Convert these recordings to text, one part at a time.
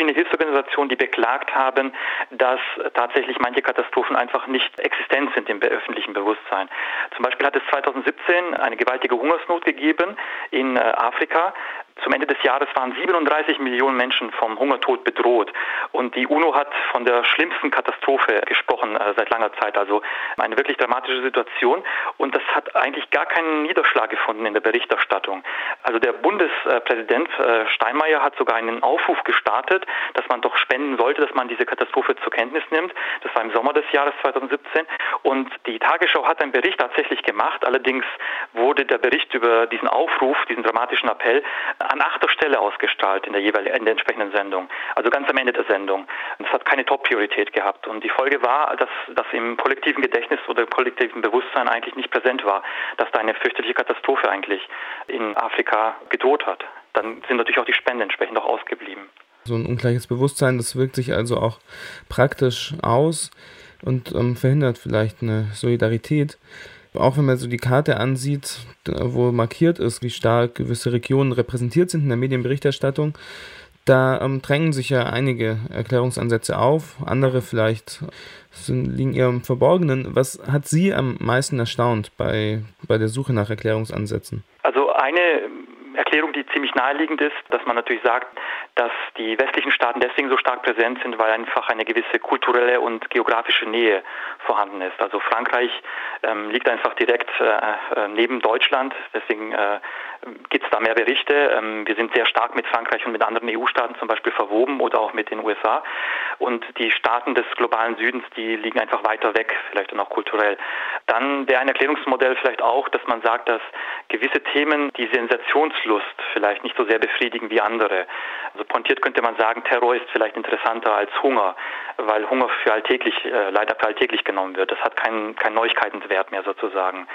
verschiedene Hilfsorganisationen, die beklagt haben, dass tatsächlich manche Katastrophen einfach nicht existent sind im öffentlichen Bewusstsein. Zum Beispiel hat es 2017 eine gewaltige Hungersnot gegeben in äh, Afrika. Zum Ende des Jahres waren 37 Millionen Menschen vom Hungertod bedroht. Und die UNO hat von der schlimmsten Katastrophe gesprochen äh, seit langer Zeit. Also eine wirklich dramatische Situation. Und das hat eigentlich gar keinen Niederschlag gefunden in der Berichterstattung. Also der Bundespräsident äh, Steinmeier hat sogar einen Aufruf gestartet, dass man doch spenden sollte, dass man diese Katastrophe zur Kenntnis nimmt. Das war im Sommer des Jahres 2017. Und die Tagesschau hat einen Bericht tatsächlich gemacht. Allerdings wurde der Bericht über diesen Aufruf, diesen dramatischen Appell, an achter Stelle ausgestrahlt in der jeweiligen, in der entsprechenden Sendung. Also ganz am Ende der Sendung. Das hat keine Top-Priorität gehabt. Und die Folge war, dass das im kollektiven Gedächtnis oder im kollektiven Bewusstsein eigentlich nicht präsent war, dass da eine fürchterliche Katastrophe eigentlich in Afrika gedroht hat. Dann sind natürlich auch die Spenden entsprechend auch ausgeblieben. So ein ungleiches Bewusstsein, das wirkt sich also auch praktisch aus und ähm, verhindert vielleicht eine Solidarität. Auch wenn man so die Karte ansieht, wo markiert ist, wie stark gewisse Regionen repräsentiert sind in der Medienberichterstattung, da ähm, drängen sich ja einige Erklärungsansätze auf, andere vielleicht sind, liegen eher im Verborgenen. Was hat Sie am meisten erstaunt bei, bei der Suche nach Erklärungsansätzen? Also eine Erklärung, die ziemlich naheliegend ist, dass man natürlich sagt, dass die westlichen Staaten deswegen so stark präsent sind, weil einfach eine gewisse kulturelle und geografische Nähe vorhanden ist. Also Frankreich ähm, liegt einfach direkt äh, äh neben Deutschland, deswegen äh, gibt es da mehr Berichte. Ähm, wir sind sehr stark mit Frankreich und mit anderen EU-Staaten zum Beispiel verwoben oder auch mit den USA. Und die Staaten des globalen Südens, die liegen einfach weiter weg, vielleicht und auch kulturell. Dann wäre ein Erklärungsmodell vielleicht auch, dass man sagt, dass gewisse Themen die Sensationslust vielleicht nicht so sehr befriedigen wie andere. Also pointiert könnte man sagen, Terror ist vielleicht interessanter als Hunger, weil Hunger für alltäglich, äh, leider für alltäglich genommen wird. Das hat keinen kein Neuigkeitenwert mehr sozusagen.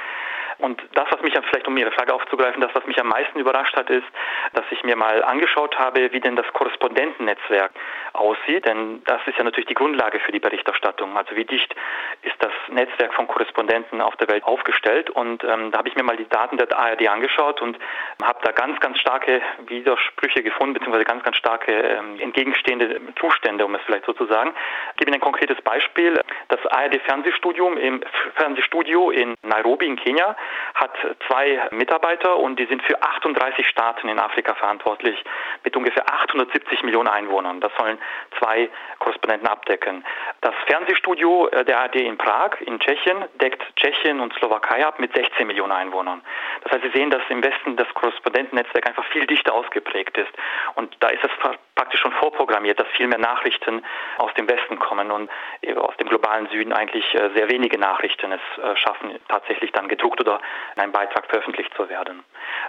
Und das, was mich vielleicht, um Ihre Frage aufzugreifen, das, was mich am meisten überrascht hat, ist, dass ich mir mal angeschaut habe, wie denn das Korrespondentennetzwerk aussieht. Denn das ist ja natürlich die Grundlage für die Berichterstattung. Also wie dicht ist das Netzwerk von Korrespondenten auf der Welt aufgestellt. Und ähm, da habe ich mir mal die Daten der ARD angeschaut und habe da ganz, ganz starke Widersprüche gefunden, beziehungsweise ganz, ganz starke ähm, entgegenstehende Zustände, um es vielleicht so zu sagen. Ich gebe Ihnen ein konkretes Beispiel. Das ARD-Fernsehstudio im Fernsehstudio in Nairobi in Kenia hat zwei Mitarbeiter und die sind für 38 Staaten in Afrika verantwortlich mit ungefähr 870 Millionen Einwohnern. Das sollen zwei Korrespondenten abdecken. Das Fernsehstudio äh, der ARD in Prag in Tschechien deckt Tschechien und Slowakei ab mit 16 Millionen Einwohnern. Das heißt, Sie sehen, dass im Westen das Korrespondentennetzwerk einfach viel dichter ausgeprägt ist. Und da ist es praktisch schon vorprogrammiert, dass viel mehr Nachrichten aus dem Westen kommen und aus dem globalen Süden eigentlich äh, sehr wenige Nachrichten es äh, schaffen, tatsächlich dann gedruckt oder in einem Beitrag veröffentlicht zu werden.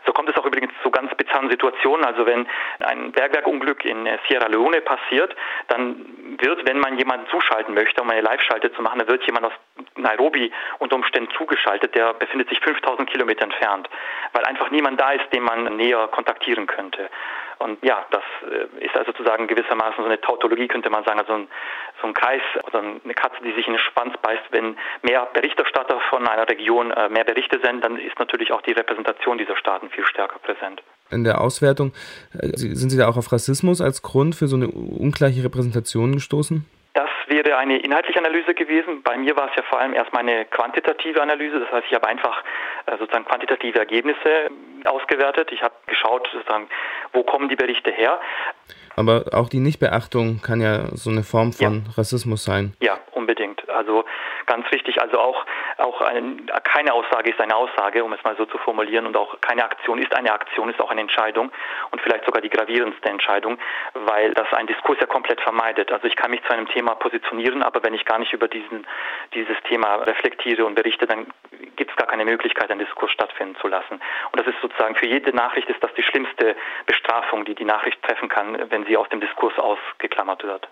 So kommt es auch übrigens zu ganz bizarren Situationen. Also wenn ein Bergwerkunglück in Sierra Leone passiert, dann wird, wenn man jemanden zuschalten möchte, um eine Live-Schalte zu machen, dann wird jemand aus Nairobi unter Umständen zugeschaltet, der befindet sich 5000 Kilometer entfernt, weil einfach niemand da ist, den man näher kontaktieren könnte. Und ja, das äh, ist also sozusagen gewissermaßen so eine Tautologie, könnte man sagen, also ein, so ein Kreis oder eine Katze, die sich in den Schwanz beißt. Wenn mehr Berichterstatter von einer Region äh, mehr Berichte senden, dann ist natürlich auch die Repräsentation dieser Staaten viel stärker präsent. In der Auswertung, äh, sind Sie da auch auf Rassismus als Grund für so eine ungleiche Repräsentation gestoßen? Das wäre eine inhaltliche Analyse gewesen. Bei mir war es ja vor allem erstmal eine quantitative Analyse. Das heißt, ich habe einfach äh, sozusagen quantitative Ergebnisse ausgewertet. Ich habe geschaut, sozusagen, wo kommen die Berichte her. Aber auch die Nichtbeachtung kann ja so eine Form von ja. Rassismus sein. Ja, unbedingt. Also ganz wichtig. Also auch, auch ein, keine Aussage ist eine Aussage, um es mal so zu formulieren. Und auch keine Aktion ist eine Aktion, ist auch eine Entscheidung und vielleicht sogar die gravierendste Entscheidung, weil das ein Diskurs ja komplett vermeidet. Also ich kann mich zu einem Thema positionieren, aber wenn ich gar nicht über diesen, dieses Thema reflektiere und berichte, dann gibt es gar keine Möglichkeit, einen Diskurs stattfinden zu lassen. Und das ist sozusagen für jede Nachricht ist das die schlimmste Bestrafung, die die Nachricht treffen kann, wenn sie aus dem Diskurs ausgeklammert wird.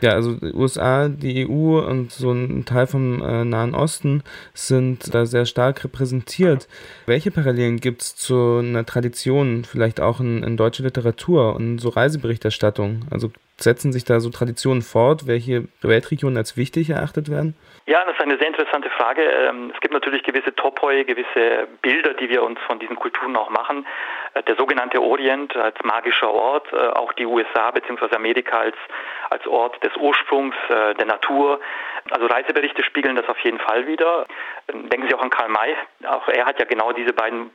Ja, also die USA, die EU und so ein Teil vom äh, Nahen Osten sind da sehr stark repräsentiert. Welche Parallelen gibt es zu einer Tradition, vielleicht auch in, in deutscher Literatur und so Reiseberichterstattung? Also setzen sich da so Traditionen fort, welche Weltregionen als wichtig erachtet werden? Ja, das ist eine sehr interessante Frage. Ähm, es gibt natürlich gewisse Topoi, gewisse Bilder, die wir uns von diesen Kulturen auch machen. Der sogenannte Orient als magischer Ort, auch die USA bzw. Amerika als, als Ort des Ursprungs, der Natur. Also Reiseberichte spiegeln das auf jeden Fall wieder. Denken Sie auch an Karl May. Auch er hat ja genau diese beiden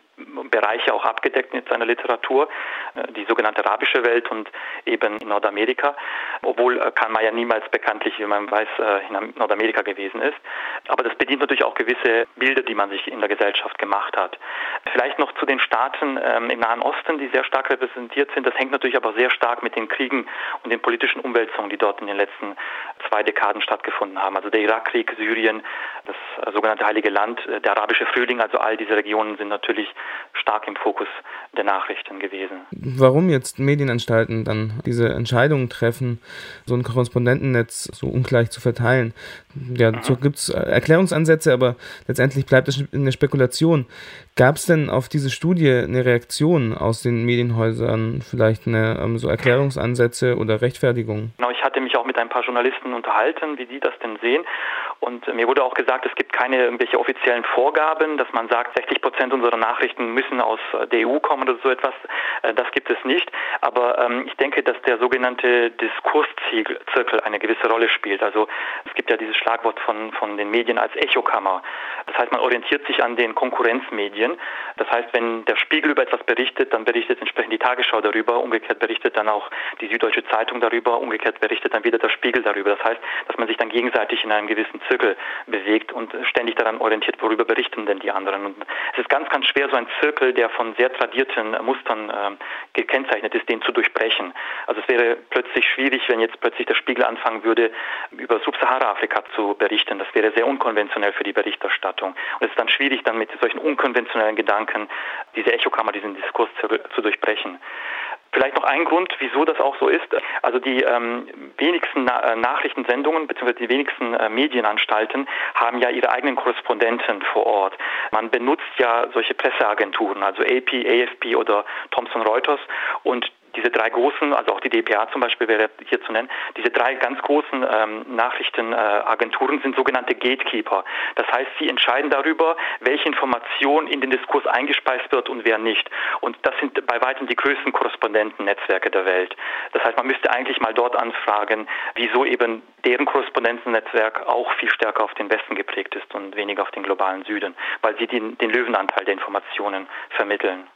Bereiche auch abgedeckt mit seiner Literatur, äh, die sogenannte arabische Welt und eben Nordamerika, obwohl äh, Karl May ja niemals bekanntlich, wie man weiß, äh, in Nordamerika gewesen ist. Aber das bedient natürlich auch gewisse Bilder, die man sich in der Gesellschaft gemacht hat. Vielleicht noch zu den Staaten ähm, im Nahen Osten, die sehr stark repräsentiert sind. Das hängt natürlich aber sehr stark mit den Kriegen und den politischen Umwälzungen, die dort in den letzten zwei Dekaden stattgefunden haben. Also der Irakkrieg, Syrien, das sogenannte Heilige Land, der arabische Frühling, also all diese Regionen sind natürlich stark im Fokus der Nachrichten gewesen. Warum jetzt Medienanstalten dann diese Entscheidungen treffen, so ein Korrespondentennetz so ungleich zu verteilen? Ja, dazu mhm. gibt es äh, Erklärungsansätze, aber letztendlich bleibt es eine Spekulation. Gab es denn auf diese Studie eine Reaktion aus den Medienhäusern, vielleicht eine, ähm, so Erklärungsansätze oder Rechtfertigungen? Genau, ich hatte mich auch mit ein paar Journalisten unterhalten, wie die das denn sehen. Und mir wurde auch gesagt, es gibt keine irgendwelche offiziellen Vorgaben, dass man sagt, 60 Prozent unserer Nachrichten müssen aus der EU kommen oder so etwas. Äh, das gibt es nicht. Aber ähm, ich denke, dass der sogenannte Diskurszirkel eine gewisse Rolle spielt. Also es gibt ja dieses Schlagwort von, von den Medien als Echokammer. Das heißt, man orientiert sich an den Konkurrenzmedien. Das heißt, wenn der Spiegel über etwas berichtet, dann berichtet entsprechend die Tagesschau darüber, umgekehrt berichtet dann auch die Süddeutsche Zeitung darüber, umgekehrt berichtet dann wieder der Spiegel darüber. Das heißt, dass man sich dann gegenseitig in einem gewissen Zirkel bewegt und ständig daran orientiert, worüber berichten denn die anderen. Und es ist ganz, ganz schwer, so ein Zirkel, der von sehr tradierten Mustern äh, gekennzeichnet ist, den zu durchbrechen. Also es wäre plötzlich schwierig, wenn jetzt plötzlich der Spiegel anfangen würde, über Subsahara-Afrika zu berichten. Das wäre sehr unkonventionell für die Berichterstattung. Und es ist dann schwierig, dann mit solchen unkonventionellen Gedanken diese Echokammer, diesen Diskurs zu, zu durchbrechen. Vielleicht noch ein Grund, wieso das auch so ist. Also die ähm, wenigsten Na äh, Nachrichtensendungen bzw. die wenigsten äh, Medienanstalten haben ja ihre eigenen Korrespondenten vor Ort. Man benutzt ja solche Presseagenturen, also AP, AFP oder Thomson Reuters und diese drei großen, also auch die DPA zum Beispiel wäre hier zu nennen, diese drei ganz großen ähm, Nachrichtenagenturen sind sogenannte Gatekeeper. Das heißt, sie entscheiden darüber, welche Information in den Diskurs eingespeist wird und wer nicht. Und das sind bei weitem die größten Korrespondentennetzwerke der Welt. Das heißt, man müsste eigentlich mal dort anfragen, wieso eben deren Korrespondentennetzwerk auch viel stärker auf den Westen geprägt ist und weniger auf den globalen Süden, weil sie den, den Löwenanteil der Informationen vermitteln.